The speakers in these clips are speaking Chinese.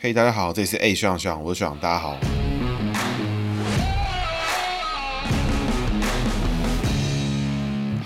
嘿，hey, 大家好，这里是 A 学长学长，我是学长，大家好。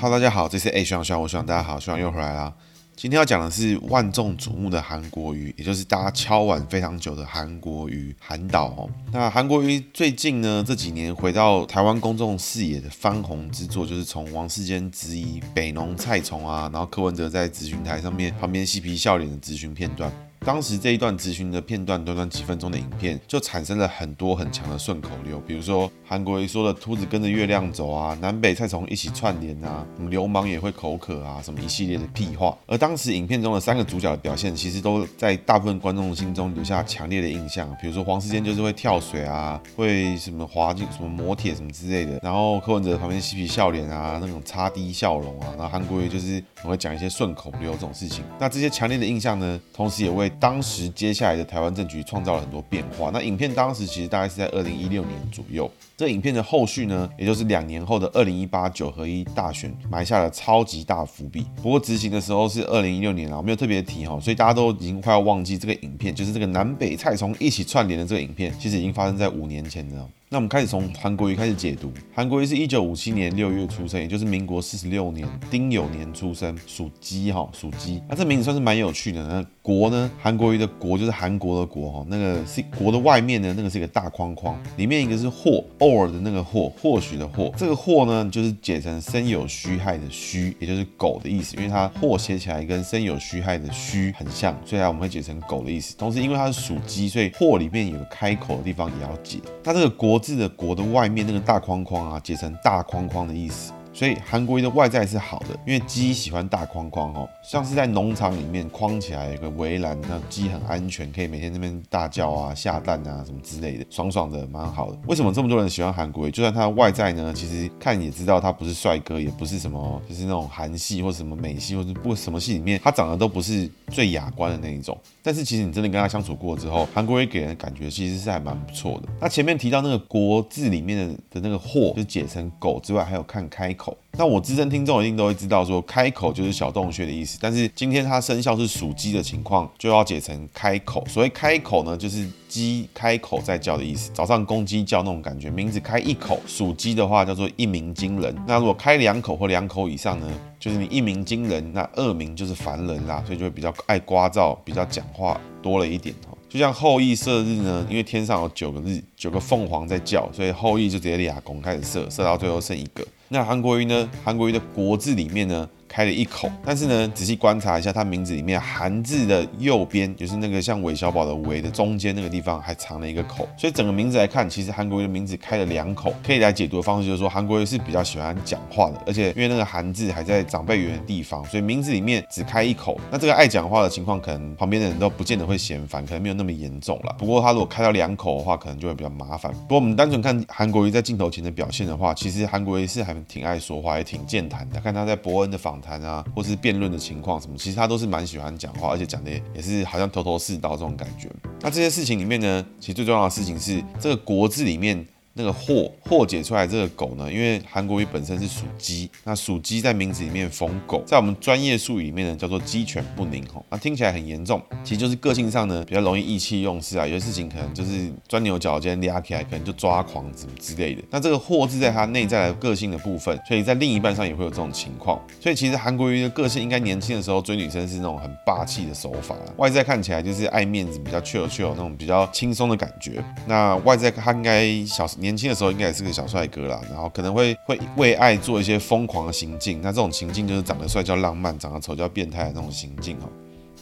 Hello，大家好，这是 A 学长学长，我是学长，大家好，学长又回来啦。今天要讲的是万众瞩目的韩国瑜，也就是大家敲碗非常久的韩国瑜韩导哦。那韩国瑜最近呢，这几年回到台湾公众视野的翻红之作，就是从王世坚质疑北农菜虫啊，然后柯文哲在咨询台上面旁边嬉皮笑脸的咨询片段。当时这一段质询的片段，短短几分钟的影片，就产生了很多很强的顺口溜，比如说韩国瑜说的“秃子跟着月亮走啊，南北菜虫一起串联啊，什么流氓也会口渴啊”什么一系列的屁话。而当时影片中的三个主角的表现，其实都在大部分观众心中留下强烈的印象。比如说黄世坚就是会跳水啊，会什么滑进什么磨铁什么之类的，然后柯文哲旁边嬉皮笑脸啊，那种擦低笑容啊，然后韩国瑜就是我会讲一些顺口溜这种事情。那这些强烈的印象呢，同时也为当时接下来的台湾政局创造了很多变化。那影片当时其实大概是在二零一六年左右。这影片的后续呢，也就是两年后的二零一八九合一大选，埋下了超级大伏笔。不过执行的时候是二零一六年啊，我没有特别提哈，所以大家都已经快要忘记这个影片，就是这个南北菜虫一起串联的这个影片，其实已经发生在五年前了。那我们开始从韩国瑜开始解读。韩国瑜是一九五七年六月出生，也就是民国四十六年丁酉年出生，属鸡哈，属鸡。那这名字算是蛮有趣的。那国呢？韩国瑜的国就是韩国的国哈，那个是国的外面呢，那个是一个大框框，里面一个是或偶尔的那个或，或许的或。这个或呢，就是解成生有虚害的虚，也就是狗的意思，因为它或写起来跟生有虚害的虚很像，所以啊，我们会解成狗的意思。同时，因为它是属鸡，所以或里面有个开口的地方也要解。那这个国。字的国的外面那个大框框啊，解成大框框的意思。所以韩国瑜的外在是好的，因为鸡喜欢大框框哦，像是在农场里面框起来有个围栏，那鸡很安全，可以每天那边大叫啊、下蛋啊什么之类的，爽爽的，蛮好的。为什么这么多人喜欢韩国瑜？就算他的外在呢，其实看也知道他不是帅哥，也不是什么，就是那种韩系或什么美系或者不什么戏里面，他长得都不是最雅观的那一种。但是其实你真的跟他相处过之后，韩国瑜给人的感觉其实是还蛮不错的。那前面提到那个国字里面的的那个或，就解成狗之外，还有看开口。那我资深听众一定都会知道，说开口就是小洞穴的意思。但是今天它生肖是属鸡的情况，就要解成开口。所谓开口呢，就是鸡开口在叫的意思。早上公鸡叫那种感觉，名字开一口，属鸡的话叫做一鸣惊人。那如果开两口或两口以上呢，就是你一鸣惊人，那二鸣就是烦人啦，所以就会比较爱聒噪，比较讲话多了一点。就像后羿射日呢，因为天上有九个日，九个凤凰在叫，所以后羿就直接俩弓开始射，射到最后剩一个。那韩国瑜呢？韩国瑜的国字里面呢，开了一口，但是呢，仔细观察一下，他名字里面韩字的右边，就是那个像韦小宝的韦的中间那个地方，还藏了一个口。所以整个名字来看，其实韩国瑜的名字开了两口。可以来解读的方式就是说，韩国瑜是比较喜欢讲话的，而且因为那个韩字还在长辈缘的地方，所以名字里面只开一口。那这个爱讲话的情况，可能旁边的人都不见得会嫌烦，可能没有那么严重了。不过他如果开到两口的话，可能就会比较麻烦。不过我们单纯看韩国瑜在镜头前的表现的话，其实韩国瑜是还挺爱说话，也挺健谈的。看他在伯恩的访谈啊，或是辩论的情况什么，其实他都是蛮喜欢讲话，而且讲的也是好像头头是道这种感觉。那这些事情里面呢，其实最重要的事情是这个国字里面。那个或或解出来这个狗呢，因为韩国瑜本身是属鸡，那属鸡在名字里面逢狗，在我们专业术语里面呢叫做鸡犬不宁吼，那听起来很严重，其实就是个性上呢比较容易意气用事啊，有些事情可能就是钻牛角尖，嗲起来可能就抓狂什么之类的。那这个或字在他内在的个性的部分，所以在另一半上也会有这种情况。所以其实韩国瑜的个性应该年轻的时候追女生是那种很霸气的手法，外在看起来就是爱面子，比较 chill chill 那种比较轻松的感觉。那外在他应该小时。年轻的时候应该也是个小帅哥啦，然后可能会会为爱做一些疯狂的行径，那这种行径就是长得帅叫浪漫，长得丑叫变态的那种行径哦。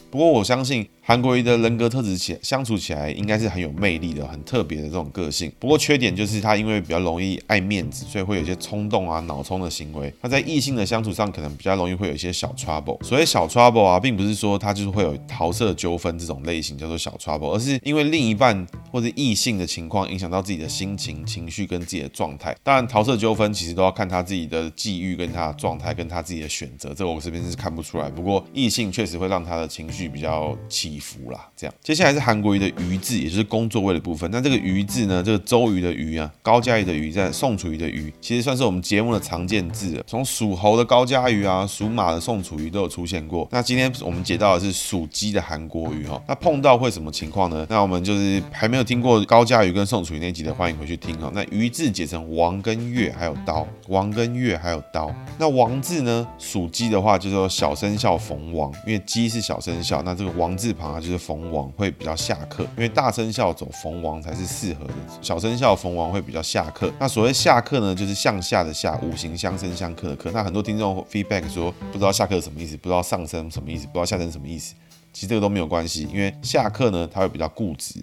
不过我相信。韩国瑜的人格特质起相处起来应该是很有魅力的，很特别的这种个性。不过缺点就是他因为比较容易爱面子，所以会有一些冲动啊、脑冲的行为。他在异性的相处上可能比较容易会有一些小 trouble。所谓小 trouble 啊，并不是说他就是会有桃色纠纷这种类型叫做小 trouble，而是因为另一半或者异性的情况影响到自己的心情、情绪跟自己的状态。当然，桃色纠纷其实都要看他自己的际遇跟他的状态跟他自己的选择，这个我这边是看不出来。不过异性确实会让他的情绪比较起服啦。这样，接下来是韩国瑜的鱼字，也就是工作位的部分。那这个鱼字呢，这个周瑜的瑜啊，高嘉瑜的瑜，在宋楚瑜的瑜，其实算是我们节目的常见字了。从属猴的高嘉瑜啊，属马的宋楚瑜都有出现过。那今天我们解到的是属鸡的韩国瑜哈。那碰到会什么情况呢？那我们就是还没有听过高嘉瑜跟宋楚瑜那集的，欢迎回去听哈。那鱼字解成王跟月还有刀，王跟月还有刀。那王字呢，属鸡的话就是说小生肖逢王，因为鸡是小生肖，那这个王字旁啊就是逢王会比较下克，因为大生肖走逢王才是适合的，小生肖逢王会比较下克。那所谓下克呢，就是向下的下，五行相生相克的克。那很多听众 feedback 说不知道下克什么意思，不知道上升什么意思，不知道下升什么意思。其实这个都没有关系，因为下克呢，它会比较固执，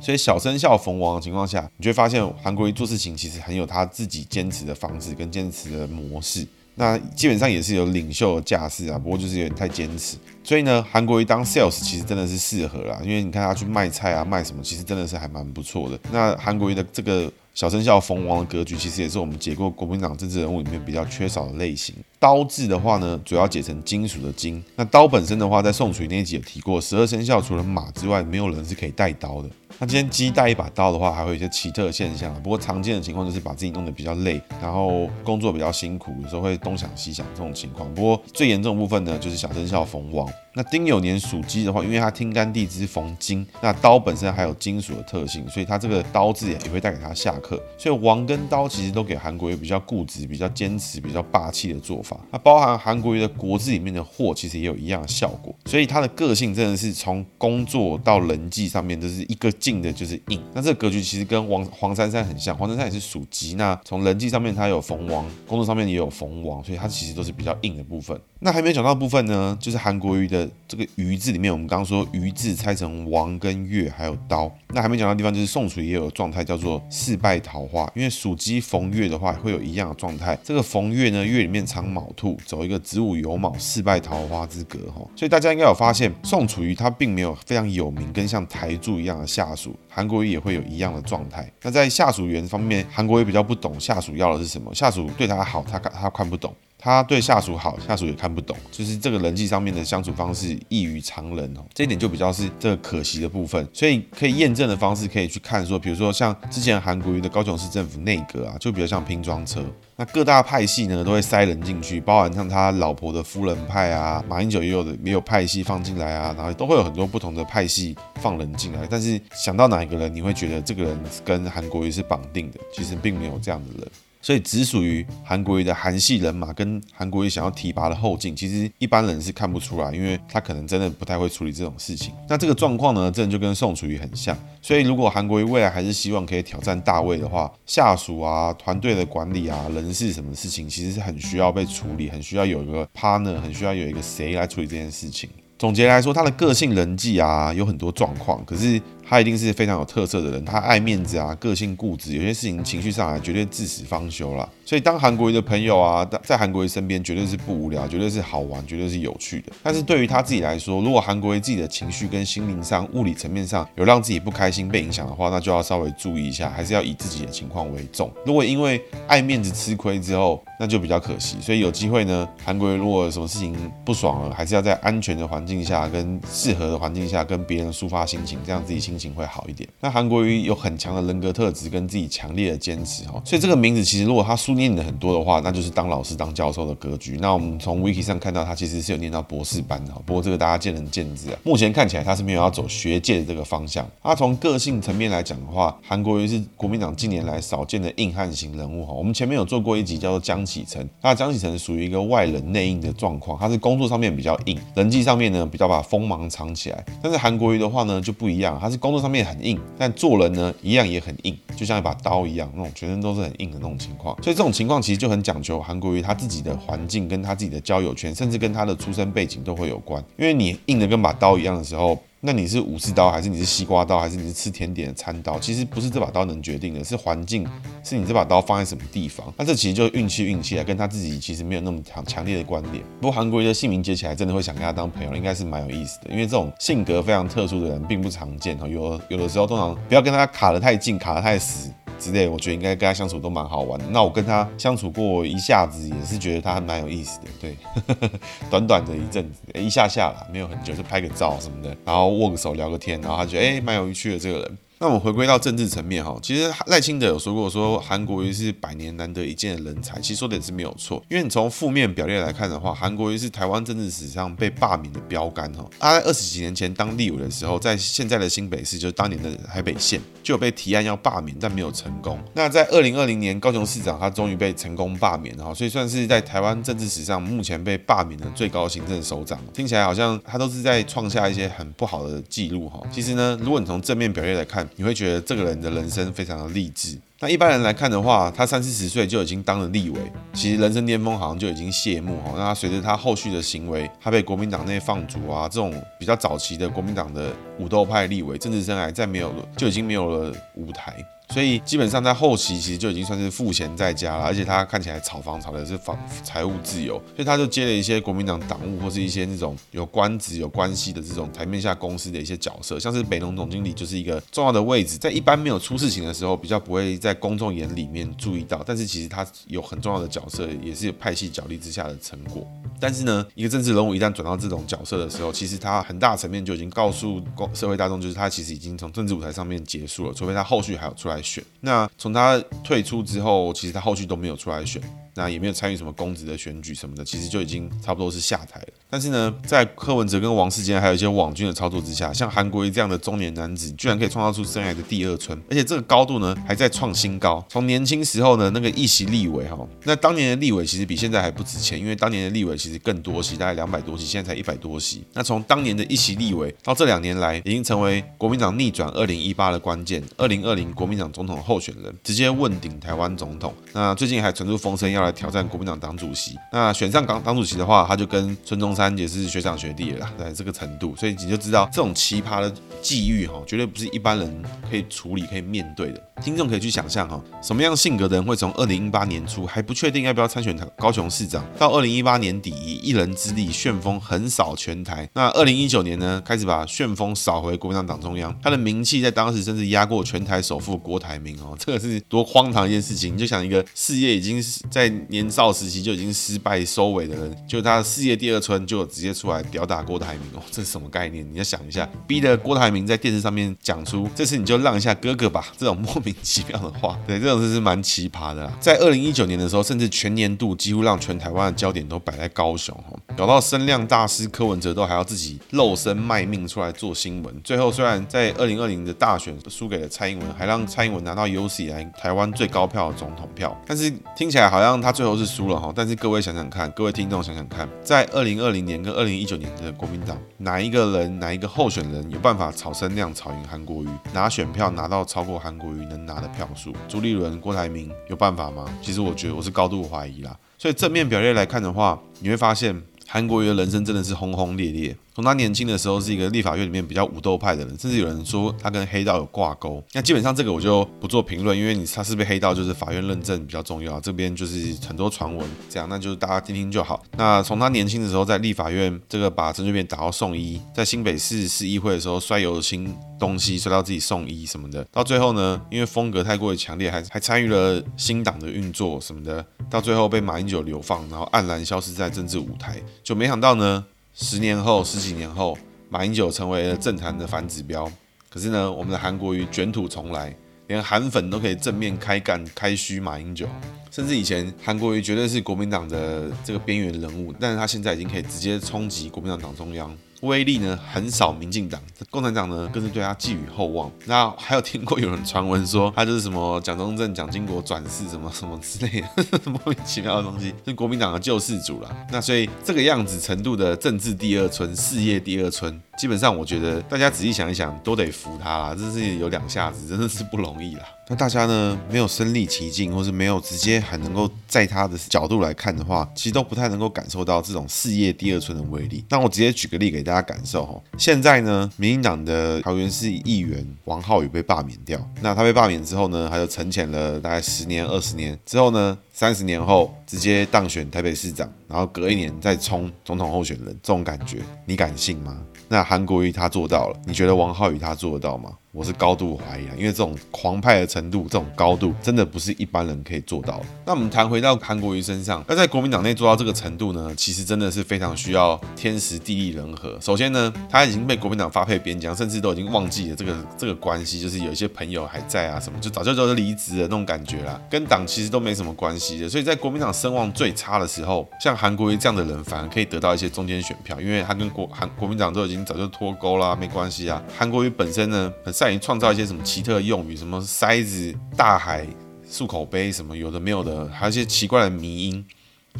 所以小生肖逢王的情况下，你就会发现韩国瑜做事情其实很有他自己坚持的方式跟坚持的模式。那基本上也是有领袖的架势啊，不过就是有点太坚持。所以呢，韩国瑜当 sales 其实真的是适合啦，因为你看他去卖菜啊，卖什么，其实真的是还蛮不错的。那韩国瑜的这个小生肖逢王的格局，其实也是我们解过国民党政治人物里面比较缺少的类型。刀字的话呢，主要解成金属的金。那刀本身的话，在宋楚瑜那一集有提过，十二生肖除了马之外，没有人是可以带刀的。那今天鸡带一把刀的话，还会有一些奇特的现象。不过常见的情况就是把自己弄得比较累，然后工作比较辛苦，有时候会东想西想这种情况。不过最严重的部分呢，就是小生肖逢王。那丁酉年属鸡的话，因为它天干地支逢金，那刀本身还有金属的特性，所以它这个刀字也会带给他下克。所以王跟刀其实都给韩国瑜比较固执、比较坚持、比较霸气的做法。那包含韩国瑜的国字里面的祸，其实也有一样的效果。所以他的个性真的是从工作到人际上面都是一个劲的，就是硬。那这个格局其实跟王黄珊珊很像，黄珊珊也是属鸡。那从人际上面他有逢王，工作上面也有逢王，所以他其实都是比较硬的部分。那还没讲到部分呢，就是韩国瑜的。这个瑜字里面，我们刚刚说瑜字拆成王跟月，还有刀。那还没讲到的地方，就是宋楚瑜也有状态叫做四败桃花。因为属鸡逢月的话，会有一样的状态。这个逢月呢，月里面藏卯兔，走一个子午酉卯四败桃花之格哈。所以大家应该有发现，宋楚瑜他并没有非常有名，跟像台柱一样的下属，韩国瑜也会有一样的状态。那在下属缘方面，韩国瑜比较不懂下属要的是什么，下属对他好，他看他看不懂。他对下属好，下属也看不懂，就是这个人际上面的相处方式异于常人哦，这一点就比较是这个可惜的部分。所以可以验证的方式可以去看说，比如说像之前韩国瑜的高雄市政府内阁啊，就比较像拼装车。那各大派系呢都会塞人进去，包含像他老婆的夫人派啊，马英九也有的也有派系放进来啊，然后都会有很多不同的派系放人进来。但是想到哪一个人，你会觉得这个人跟韩国瑜是绑定的？其实并没有这样的人。所以只属于韩国瑜的韩系人马跟韩国瑜想要提拔的后进，其实一般人是看不出来，因为他可能真的不太会处理这种事情。那这个状况呢，真的就跟宋楚瑜很像。所以如果韩国瑜未来还是希望可以挑战大位的话，下属啊、团队的管理啊、人事什么事情，其实是很需要被处理，很需要有一个 partner，很需要有一个谁来处理这件事情。总结来说，他的个性人际啊有很多状况，可是。他一定是非常有特色的人，他爱面子啊，个性固执，有些事情情绪上来绝对至死方休了。所以当韩国瑜的朋友啊，在韩国瑜身边绝对是不无聊，绝对是好玩，绝对是有趣的。但是对于他自己来说，如果韩国瑜自己的情绪跟心灵上、物理层面上有让自己不开心、被影响的话，那就要稍微注意一下，还是要以自己的情况为重。如果因为爱面子吃亏之后，那就比较可惜。所以有机会呢，韩国瑜如果有什么事情不爽了，还是要在安全的环境下、跟适合的环境下跟别人抒发心情，这样自己心情会好一点。那韩国瑜有很强的人格特质跟自己强烈的坚持哈，所以这个名字其实如果他书念的很多的话，那就是当老师当教授的格局。那我们从 Wiki 上看到他其实是有念到博士班的，不过这个大家见仁见智啊。目前看起来他是没有要走学界的这个方向。他从个性层面来讲的话，韩国瑜是国民党近年来少见的硬汉型人物哈。我们前面有做过一集叫做江启程，那江启程属于一个外冷内硬的状况，他是工作上面比较硬，人际上面呢比较把锋芒藏起来。但是韩国瑜的话呢就不一样，他是工作上面很硬。但做人呢，一样也很硬，就像一把刀一样，那种全身都是很硬的那种情况。所以这种情况其实就很讲究韩国瑜他自己的环境，跟他自己的交友圈，甚至跟他的出身背景都会有关。因为你硬的跟把刀一样的时候。那你是武士刀，还是你是西瓜刀，还是你是吃甜点的餐刀？其实不是这把刀能决定的，是环境，是你这把刀放在什么地方。那这其实就是运气，运气啊，跟他自己其实没有那么强强烈的关联。不过韩国瑜的姓名接起来，真的会想跟他当朋友，应该是蛮有意思的。因为这种性格非常特殊的人并不常见哈，有有的时候通常不要跟他卡得太近，卡得太死。之类，我觉得应该跟他相处都蛮好玩。那我跟他相处过一下子，也是觉得他还蛮有意思的。对，短短的一阵子，一下下啦，没有很久，就拍个照什么的，然后握个手聊个天，然后他觉得哎，蛮有趣的这个人。那我们回归到政治层面哈，其实赖清德有说过，说韩国瑜是百年难得一见的人才，其实说的也是没有错。因为你从负面表列来看的话，韩国瑜是台湾政治史上被罢免的标杆哈。他在二十几年前当立委的时候，在现在的新北市，就是当年的台北县，就有被提案要罢免，但没有成功。那在二零二零年高雄市长，他终于被成功罢免哈，所以算是在台湾政治史上目前被罢免的最高行政首长。听起来好像他都是在创下一些很不好的记录哈。其实呢，如果你从正面表列来看，你会觉得这个人的人生非常的励志。那一般人来看的话，他三四十岁就已经当了立委，其实人生巅峰好像就已经谢幕哈。那随着他后续的行为，他被国民党内放逐啊，这种比较早期的国民党的武斗派立委，政治生涯再没有了，就已经没有了舞台。所以基本上在后期其实就已经算是赋闲在家了，而且他看起来炒房炒的是房财务自由，所以他就接了一些国民党党务或是一些那种有官职有关系的这种台面下公司的一些角色，像是北农总经理就是一个重要的位置，在一般没有出事情的时候比较不会在公众眼里面注意到，但是其实他有很重要的角色，也是有派系角力之下的成果。但是呢，一个政治人物一旦转到这种角色的时候，其实他很大层面就已经告诉公社会大众，就是他其实已经从政治舞台上面结束了，除非他后续还有出来来选。那从他退出之后，其实他后续都没有出来选。那也没有参与什么公职的选举什么的，其实就已经差不多是下台了。但是呢，在柯文哲跟王世坚还有一些网军的操作之下，像韩国瑜这样的中年男子，居然可以创造出生涯的第二春，而且这个高度呢还在创新高。从年轻时候呢那个一席立委哈，那当年的立委其实比现在还不值钱，因为当年的立委其实更多席，大概两百多席，现在才一百多席。那从当年的一席立委到这两年来，已经成为国民党逆转二零一八的关键，二零二零国民党总统候选人，直接问鼎台湾总统。那最近还传出风声要来挑战国民党。党主席，那选上党党主席的话，他就跟孙中山也是学长学弟了啦，在这个程度，所以你就知道这种奇葩的际遇哈，绝对不是一般人可以处理、可以面对的。听众可以去想象哈，什么样性格的人会从二零一八年初还不确定要不要参选高雄市长，到二零一八年底以一人之力旋风横扫全台，那二零一九年呢，开始把旋风扫回国民党党中央，他的名气在当时甚至压过全台首富郭台铭哦，这个是多荒唐一件事情。你就想一个事业已经在年少时期就已经失败收尾的人，就他的事业第二春就直接出来吊打郭台铭哦，这是什么概念？你要想一下，逼得郭台铭在电视上面讲出这次你就让一下哥哥吧，这种莫名其妙的话，对，这种事是蛮奇葩的啦。在二零一九年的时候，甚至全年度几乎让全台湾的焦点都摆在高雄哦，搞到声量大师柯文哲都还要自己露身卖命出来做新闻。最后虽然在二零二零的大选输给了蔡英文，还让蔡英文拿到有史以来台湾最高票的总统票，但是听起来好像他最后是输了哈。但是各位想想看，各位听众想想看，在二零二零年跟二零一九年的国民党，哪一个人哪一个候选人有办法炒声量炒赢韩国瑜，拿选票拿到超过韩国瑜能拿的票数？朱立伦、郭台铭有办法吗？其实我觉得我是高度怀疑啦。所以正面表列来看的话，你会发现韩国瑜的人生真的是轰轰烈烈。从他年轻的时候是一个立法院里面比较武斗派的人，甚至有人说他跟黑道有挂钩。那基本上这个我就不做评论，因为你他是被黑道，就是法院认证比较重要。这边就是很多传闻，这样那就是大家听听就好。那从他年轻的时候在立法院这个把陈水扁打到送医，在新北市市议会的时候摔油新东西摔到自己送医什么的，到最后呢，因为风格太过于强烈，还还参与了新党的运作什么的，到最后被马英九流放，然后黯然消失在政治舞台，就没想到呢。十年后，十几年后，马英九成为了政坛的反指标。可是呢，我们的韩国瑜卷土重来，连韩粉都可以正面开干、开嘘马英九。甚至以前韩国瑜绝对是国民党的这个边缘人物，但是他现在已经可以直接冲击国民党党中央。威力呢，横扫民进党，共产党呢更是对他寄予厚望。那还有听过有人传闻说他就是什么蒋中正、蒋经国转世什么什么之类的 莫名其妙的东西，是国民党的救世主了。那所以这个样子程度的政治第二春、事业第二春，基本上我觉得大家仔细想一想，都得服他啦，这是有两下子，真的是不容易啦。那大家呢，没有身历其境，或是没有直接很能够在他的角度来看的话，其实都不太能够感受到这种事业第二春的威力。那我直接举个例给大家感受哈。现在呢，民进党的桃园市议员王浩宇被罢免掉，那他被罢免之后呢，他就沉潜了大概十年、二十年之后呢，三十年后直接当选台北市长，然后隔一年再冲总统候选人，这种感觉你敢信吗？那韩国瑜他做到了，你觉得王浩宇他做得到吗？我是高度怀疑啊，因为这种狂派的程度，这种高度真的不是一般人可以做到的。那我们谈回到韩国瑜身上，要在国民党内做到这个程度呢，其实真的是非常需要天时地利人和。首先呢，他已经被国民党发配边疆，甚至都已经忘记了这个这个关系，就是有一些朋友还在啊什么，就早就就离职的那种感觉啦，跟党其实都没什么关系所以在国民党声望最差的时候，像韩国瑜这样的人反而可以得到一些中间选票，因为他跟国韩国民党都已经早就脱钩啦，没关系啊。韩国瑜本身呢，很善于创造一些什么。奇特的用语，什么塞子、大海、漱口杯，什么有的没有的，还有一些奇怪的迷因，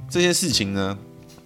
这些事情呢，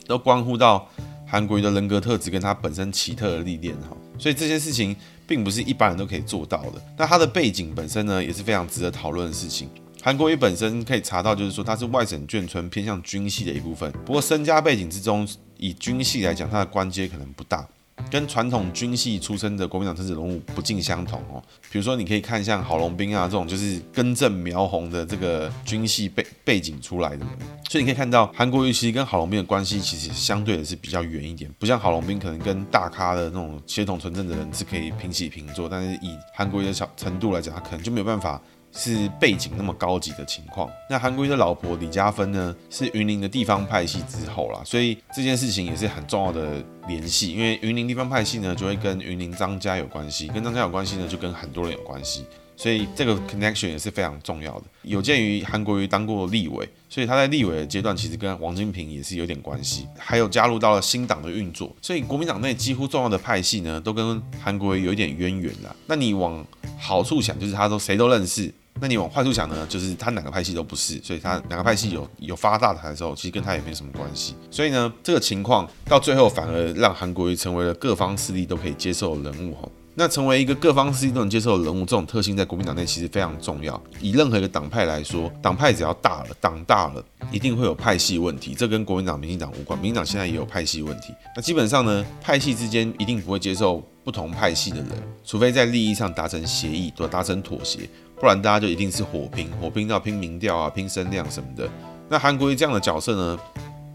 都关乎到韩国瑜的人格特质跟他本身奇特的历练哈。所以这些事情并不是一般人都可以做到的。那他的背景本身呢，也是非常值得讨论的事情。韩国瑜本身可以查到，就是说他是外省眷村，偏向军系的一部分。不过身家背景之中，以军系来讲，他的官阶可能不大。跟传统军系出身的国民党政治人物不尽相同哦。比如说，你可以看像郝龙斌啊这种，就是根正苗红的这个军系背背景出来的人。所以你可以看到，韩国瑜其实跟郝龙斌的关系其实相对的是比较远一点，不像郝龙斌可能跟大咖的那种血统纯正的人是可以平起平坐，但是以韩国瑜的小程度来讲，他可能就没有办法。是背景那么高级的情况。那韩国瑜的老婆李佳芬呢，是云林的地方派系之后啦，所以这件事情也是很重要的联系。因为云林地方派系呢，就会跟云林张家有关系，跟张家有关系呢，就跟很多人有关系，所以这个 connection 也是非常重要的。有鉴于韩国瑜当过立委，所以他在立委的阶段其实跟王金平也是有点关系，还有加入到了新党的运作，所以国民党内几乎重要的派系呢，都跟韩国瑜有一点渊源啦。那你往好处想，就是他都谁都认识。那你往坏处想呢？就是他哪个派系都不是，所以他哪个派系有有发大财的时候，其实跟他也没什么关系。所以呢，这个情况到最后反而让韩国瑜成为了各方势力都可以接受的人物吼。那成为一个各方势力都能接受的人物，这种特性在国民党内其实非常重要。以任何一个党派来说，党派只要大了，党大了，一定会有派系问题。这跟国民党、民进党无关，民进党现在也有派系问题。那基本上呢，派系之间一定不会接受不同派系的人，除非在利益上达成协议，或达成妥协。不然大家就一定是火拼，火拼到拼民调啊，拼声量什么的。那韩国瑜这样的角色呢，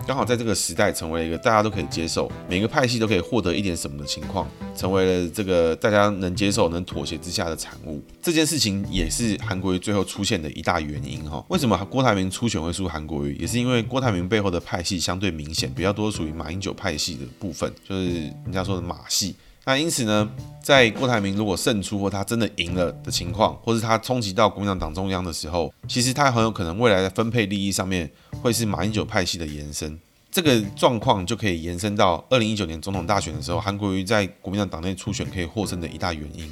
刚好在这个时代成为了一个大家都可以接受，每个派系都可以获得一点什么的情况，成为了这个大家能接受、能妥协之下的产物。这件事情也是韩国瑜最后出现的一大原因哈。为什么郭台铭初选会输韩国瑜，也是因为郭台铭背后的派系相对明显，比较多属于马英九派系的部分，就是人家说的马系。那因此呢，在郭台铭如果胜出或他真的赢了的情况，或是他冲击到国民党党中央的时候，其实他很有可能未来的分配利益上面会是马英九派系的延伸。这个状况就可以延伸到二零一九年总统大选的时候，韩国瑜在国民党党内初选可以获胜的一大原因。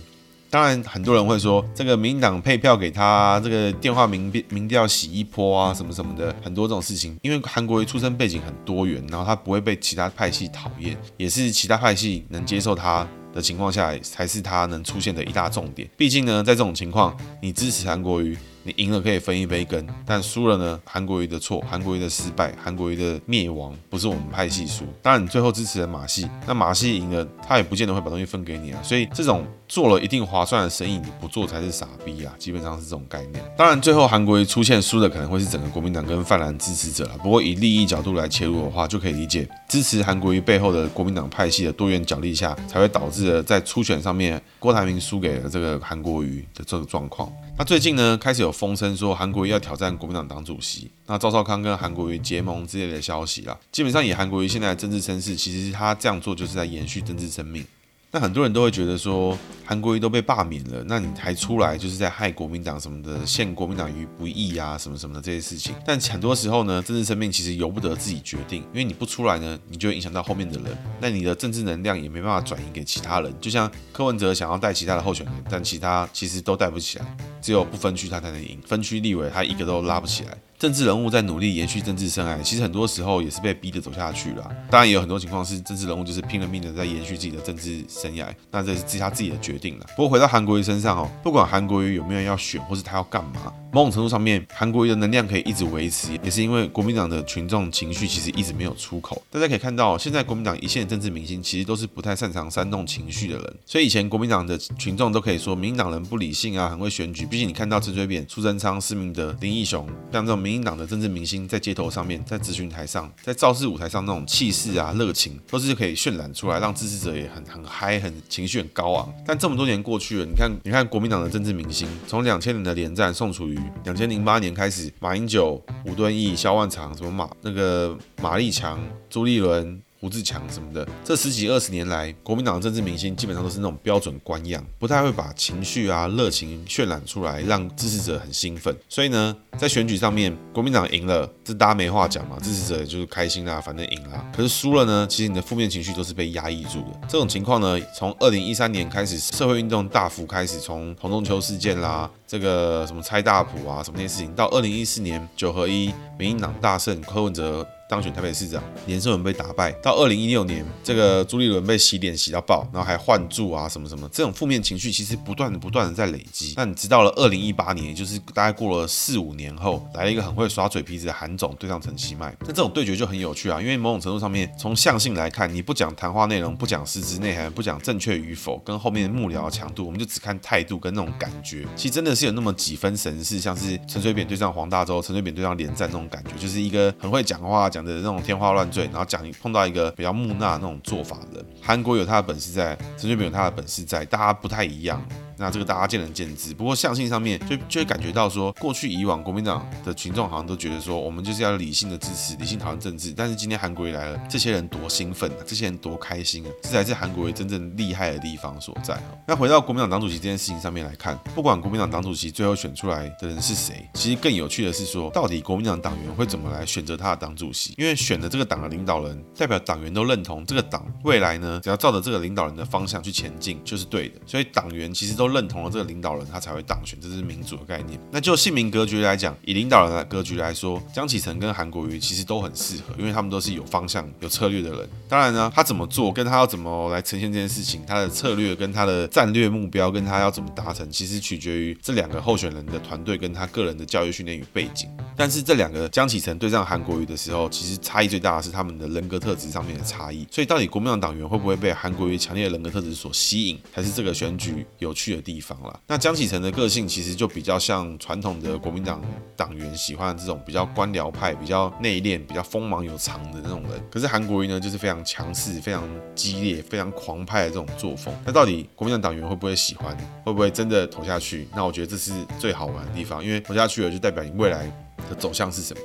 当然，很多人会说，这个民进党配票给他，这个电话民民调洗一波啊，什么什么的，很多这种事情。因为韩国瑜出身背景很多元，然后他不会被其他派系讨厌，也是其他派系能接受他的情况下，才是他能出现的一大重点。毕竟呢，在这种情况，你支持韩国瑜。你赢了可以分一杯羹，但输了呢？韩国瑜的错，韩国瑜的失败，韩国瑜的灭亡，不是我们派系输。当然，最后支持了马系，那马系赢了，他也不见得会把东西分给你啊。所以这种做了一定划算的生意，你不做才是傻逼啊！基本上是这种概念。当然，最后韩国瑜出现输的可能会是整个国民党跟泛蓝支持者了。不过以利益角度来切入的话，就可以理解支持韩国瑜背后的国民党派系的多元角力下，才会导致了在初选上面郭台铭输给了这个韩国瑜的这个状况。那最近呢，开始有风声说韩国瑜要挑战国民党党主席，那赵少康跟韩国瑜结盟之类的消息啦。基本上以韩国瑜现在的政治声势，其实他这样做就是在延续政治生命。那很多人都会觉得说，韩国瑜都被罢免了，那你还出来就是在害国民党什么的，陷国民党于不义啊，什么什么的这些事情。但很多时候呢，政治生命其实由不得自己决定，因为你不出来呢，你就影响到后面的人，那你的政治能量也没办法转移给其他人。就像柯文哲想要带其他的候选人，但其他其实都带不起来，只有不分区他才能赢，分区立委他一个都拉不起来。政治人物在努力延续政治生涯，其实很多时候也是被逼着走下去了。当然，也有很多情况是政治人物就是拼了命的在延续自己的政治生涯，那这是自他自己的决定了。不过回到韩国瑜身上哦，不管韩国瑜有没有要选，或是他要干嘛，某种程度上面，韩国瑜的能量可以一直维持，也是因为国民党的群众情绪其实一直没有出口。大家可以看到，现在国民党一线政治明星其实都是不太擅长煽动情绪的人，所以以前国民党的群众都可以说民进党人不理性啊，很会选举。毕竟你看到陈水扁、苏贞昌、施明德、林义雄，像这种民进党的政治明星，在街头上面、在咨询台上、在造势舞台上那种气势啊、热情，都是可以渲染出来，让支持者也很很嗨、很情绪很高昂。但这么多年过去了，你看，你看国民党的政治明星，从两千年的连战宋楚瑜，两千零八年开始，马英九、吴敦义、萧万长，什么马那个马立强、朱立伦。胡志强什么的，这十几二十年来，国民党的政治明星基本上都是那种标准官样，不太会把情绪啊、热情渲染出来，让支持者很兴奋。所以呢，在选举上面，国民党赢了，这大家没话讲嘛，支持者也就是开心啦，反正赢了。可是输了呢，其实你的负面情绪都是被压抑住的。这种情况呢，从二零一三年开始，社会运动大幅开始，从洪仲秋事件啦，这个什么拆大埔啊，什么那些事情，到二零一四年九合一，民进党大胜，柯文哲。当选台北市长，连胜文被打败。到二零一六年，这个朱立伦被洗脸洗到爆，然后还换柱啊什么什么，这种负面情绪其实不断的不断的在累积。那你直到了二零一八年，就是大概过了四五年后，来了一个很会耍嘴皮子的韩总对上陈其迈，那这种对决就很有趣啊。因为某种程度上面，从相性来看，你不讲谈话内容，不讲实质内涵，不讲正确与否，跟后面幕僚的强度，我们就只看态度跟那种感觉。其实真的是有那么几分神似，像是陈水扁对上黄大洲，陈水扁对上连战那种感觉，就是一个很会讲话讲。的那种天花乱坠，然后讲碰到一个比较木讷那种做法的，韩国有他的本事在，陈水扁有他的本事在，大家不太一样。那这个大家见仁见智，不过相信上面就就会感觉到说，过去以往国民党的群众好像都觉得说，我们就是要理性的支持，理性讨论政治。但是今天韩国瑜来了，这些人多兴奋啊，这些人多开心啊，这才是韩国瑜真正厉害的地方所在。那回到国民党党主席这件事情上面来看，不管国民党党主席最后选出来的人是谁，其实更有趣的是说，到底国民党党员会怎么来选择他的党主席？因为选的这个党的领导人，代表党员都认同这个党未来呢，只要照着这个领导人的方向去前进，就是对的。所以党员其实都认同了这个领导。人他才会当选，这是民主的概念。那就姓名格局来讲，以领导人的格局来说，江启臣跟韩国瑜其实都很适合，因为他们都是有方向、有策略的人。当然呢，他怎么做，跟他要怎么来呈现这件事情，他的策略跟他的战略目标，跟他要怎么达成，其实取决于这两个候选人的团队跟他个人的教育训练与背景。但是这两个江启臣对上韩国瑜的时候，其实差异最大的是他们的人格特质上面的差异。所以到底国民党党员会不会被韩国瑜强烈的人格特质所吸引，才是这个选举有趣的地方了。那江启臣的个性其实就比较像传统的国民党党员喜欢的这种比较官僚派、比较内敛、比较锋芒有藏的那种人。可是韩国瑜呢，就是非常强势、非常激烈、非常狂派的这种作风。那到底国民党党员会不会喜欢？会不会真的投下去？那我觉得这是最好玩的地方，因为投下去了就代表你未来的走向是什么？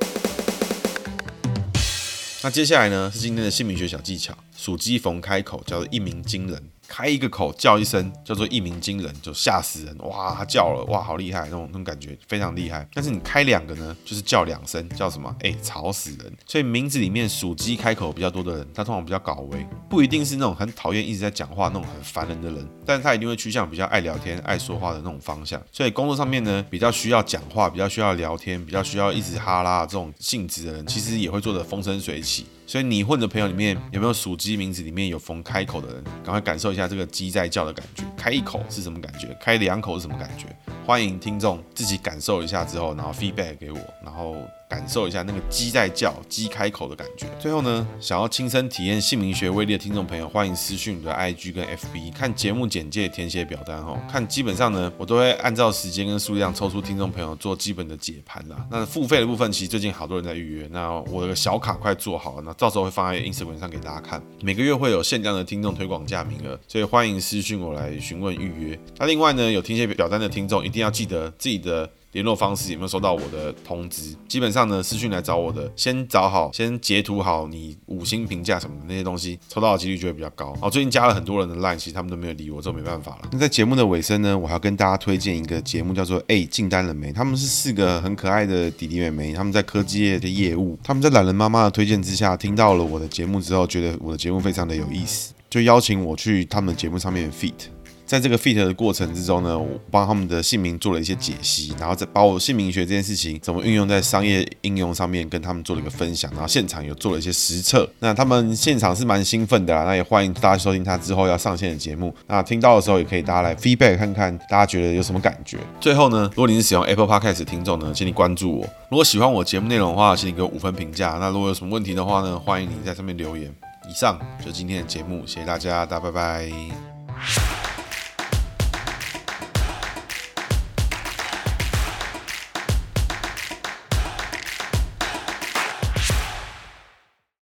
那接下来呢，是今天的姓名学小技巧，属鸡逢开口叫做一鸣惊人。开一个口叫一声，叫做一鸣惊人，就吓死人哇！他叫了哇，好厉害，那种那种感觉非常厉害。但是你开两个呢，就是叫两声，叫什么？哎、欸，吵死人。所以名字里面属鸡开口比较多的人，他通常比较高危，不一定是那种很讨厌一直在讲话那种很烦人的人，但是他一定会趋向比较爱聊天、爱说话的那种方向。所以工作上面呢，比较需要讲话、比较需要聊天、比较需要一直哈拉这种性质的人，其实也会做得风生水起。所以你混的朋友里面有没有属鸡名字里面有逢开口的人？赶快感受一下这个鸡在叫的感觉，开一口是什么感觉？开两口是什么感觉？欢迎听众自己感受一下之后，然后 feedback 给我，然后。感受一下那个鸡在叫、鸡开口的感觉。最后呢，想要亲身体验姓名学威力的听众朋友，欢迎私讯你的 IG 跟 FB，看节目简介填写表单哦。看基本上呢，我都会按照时间跟数量抽出听众朋友做基本的解盘啦。那付费的部分，其实最近好多人在预约。那我的小卡快做好了，那到时候会放在 Instagram 上给大家看。每个月会有限量的听众推广价名额，所以欢迎私讯我来询问预约。那另外呢，有填写表单的听众一定要记得自己的。联络方式有没有收到我的通知？基本上呢，私讯来找我的，先找好，先截图好你五星评价什么的那些东西，抽到的几率就会比较高。哦，最近加了很多人的 line，其实他们都没有理我，这没办法了。那在节目的尾声呢，我还要跟大家推荐一个节目，叫做《哎进单了没》。他们是四个很可爱的弟弟妹妹，他们在科技业的业务，他们在懒人妈妈的推荐之下，听到了我的节目之后，觉得我的节目非常的有意思，就邀请我去他们的节目上面 feat。在这个 feat 的过程之中呢，我帮他们的姓名做了一些解析，然后再把我姓名学这件事情怎么运用在商业应用上面，跟他们做了一个分享，然后现场有做了一些实测。那他们现场是蛮兴奋的啦，那也欢迎大家收听他之后要上线的节目。那听到的时候也可以大家来 feedback 看看，大家觉得有什么感觉。最后呢，如果你是使用 Apple Podcast 听众呢，请你关注我。如果喜欢我节目内容的话，请你给我五分评价。那如果有什么问题的话呢，欢迎你在上面留言。以上就是今天的节目，谢谢大家，大家拜拜。